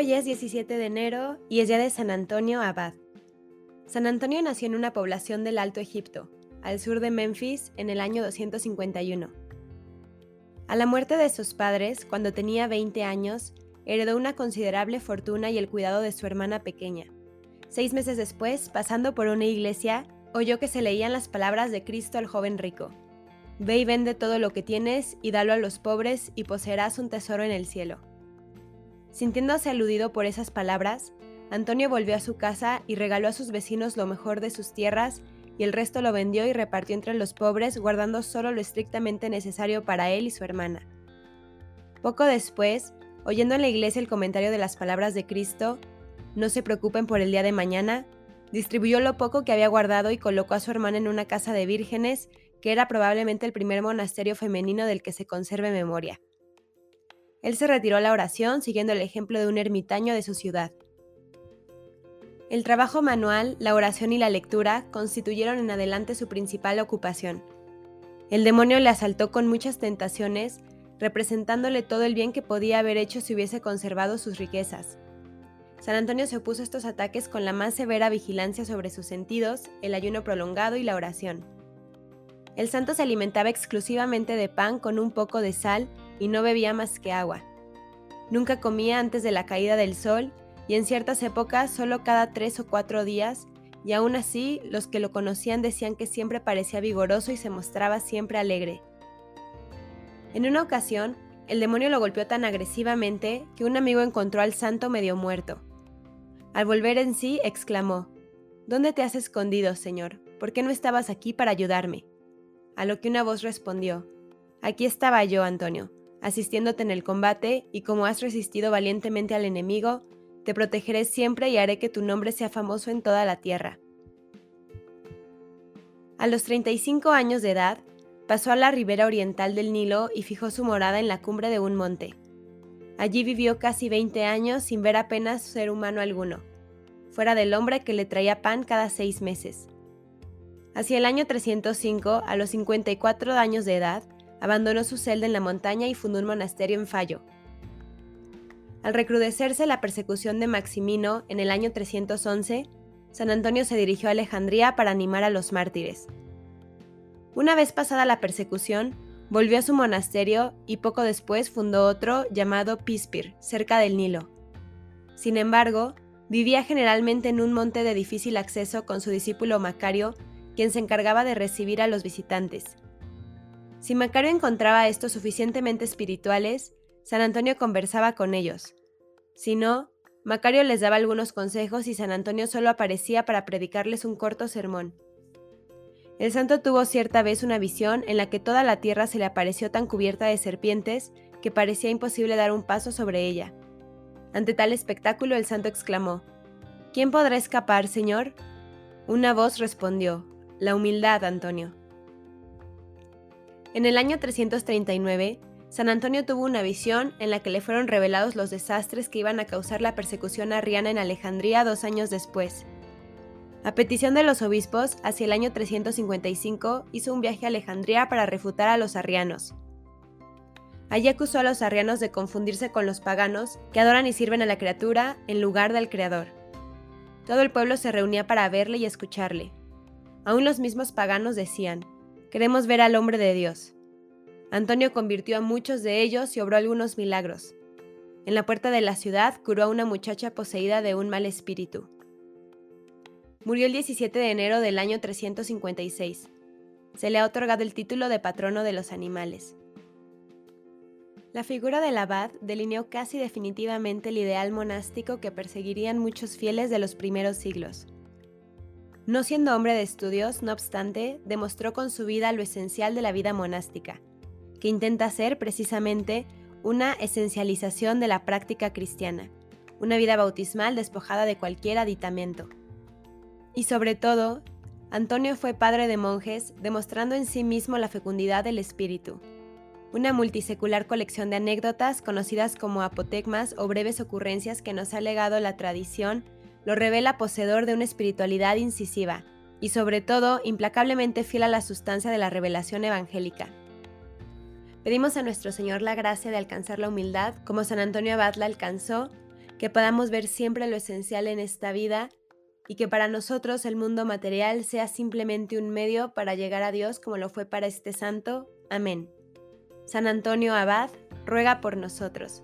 Hoy es 17 de enero y es día de San Antonio Abad. San Antonio nació en una población del Alto Egipto, al sur de Memphis, en el año 251. A la muerte de sus padres, cuando tenía 20 años, heredó una considerable fortuna y el cuidado de su hermana pequeña. Seis meses después, pasando por una iglesia, oyó que se leían las palabras de Cristo al joven rico. Ve y vende todo lo que tienes y dalo a los pobres y poseerás un tesoro en el cielo. Sintiéndose aludido por esas palabras, Antonio volvió a su casa y regaló a sus vecinos lo mejor de sus tierras y el resto lo vendió y repartió entre los pobres, guardando solo lo estrictamente necesario para él y su hermana. Poco después, oyendo en la iglesia el comentario de las palabras de Cristo, no se preocupen por el día de mañana, distribuyó lo poco que había guardado y colocó a su hermana en una casa de vírgenes, que era probablemente el primer monasterio femenino del que se conserve memoria. Él se retiró a la oración siguiendo el ejemplo de un ermitaño de su ciudad. El trabajo manual, la oración y la lectura constituyeron en adelante su principal ocupación. El demonio le asaltó con muchas tentaciones, representándole todo el bien que podía haber hecho si hubiese conservado sus riquezas. San Antonio se opuso a estos ataques con la más severa vigilancia sobre sus sentidos, el ayuno prolongado y la oración. El santo se alimentaba exclusivamente de pan con un poco de sal y no bebía más que agua. Nunca comía antes de la caída del sol y en ciertas épocas solo cada tres o cuatro días, y aún así los que lo conocían decían que siempre parecía vigoroso y se mostraba siempre alegre. En una ocasión, el demonio lo golpeó tan agresivamente que un amigo encontró al santo medio muerto. Al volver en sí, exclamó, ¿Dónde te has escondido, Señor? ¿Por qué no estabas aquí para ayudarme? A lo que una voz respondió, Aquí estaba yo, Antonio, asistiéndote en el combate, y como has resistido valientemente al enemigo, te protegeré siempre y haré que tu nombre sea famoso en toda la tierra. A los 35 años de edad, pasó a la ribera oriental del Nilo y fijó su morada en la cumbre de un monte. Allí vivió casi 20 años sin ver apenas ser humano alguno, fuera del hombre que le traía pan cada seis meses. Hacia el año 305, a los 54 años de edad, abandonó su celda en la montaña y fundó un monasterio en Fallo. Al recrudecerse la persecución de Maximino en el año 311, San Antonio se dirigió a Alejandría para animar a los mártires. Una vez pasada la persecución, volvió a su monasterio y poco después fundó otro llamado Pispir, cerca del Nilo. Sin embargo, vivía generalmente en un monte de difícil acceso con su discípulo Macario, quien se encargaba de recibir a los visitantes. Si Macario encontraba a estos suficientemente espirituales, San Antonio conversaba con ellos. Si no, Macario les daba algunos consejos y San Antonio solo aparecía para predicarles un corto sermón. El santo tuvo cierta vez una visión en la que toda la tierra se le apareció tan cubierta de serpientes que parecía imposible dar un paso sobre ella. Ante tal espectáculo el santo exclamó, ¿Quién podrá escapar, Señor? Una voz respondió, La humildad, Antonio. En el año 339, San Antonio tuvo una visión en la que le fueron revelados los desastres que iban a causar la persecución arriana en Alejandría dos años después. A petición de los obispos, hacia el año 355 hizo un viaje a Alejandría para refutar a los arrianos. Allí acusó a los arrianos de confundirse con los paganos, que adoran y sirven a la criatura en lugar del Creador. Todo el pueblo se reunía para verle y escucharle. Aún los mismos paganos decían, Queremos ver al hombre de Dios. Antonio convirtió a muchos de ellos y obró algunos milagros. En la puerta de la ciudad curó a una muchacha poseída de un mal espíritu. Murió el 17 de enero del año 356. Se le ha otorgado el título de patrono de los animales. La figura del abad delineó casi definitivamente el ideal monástico que perseguirían muchos fieles de los primeros siglos. No siendo hombre de estudios, no obstante, demostró con su vida lo esencial de la vida monástica, que intenta ser precisamente una esencialización de la práctica cristiana, una vida bautismal despojada de cualquier aditamento. Y sobre todo, Antonio fue padre de monjes, demostrando en sí mismo la fecundidad del espíritu. Una multisecular colección de anécdotas conocidas como apotegmas o breves ocurrencias que nos ha legado la tradición lo revela poseedor de una espiritualidad incisiva y sobre todo implacablemente fiel a la sustancia de la revelación evangélica. Pedimos a nuestro Señor la gracia de alcanzar la humildad como San Antonio Abad la alcanzó que podamos ver siempre lo esencial en esta vida y que para nosotros el mundo material sea simplemente un medio para llegar a Dios como lo fue para este santo. Amén. San Antonio Abad, ruega por nosotros.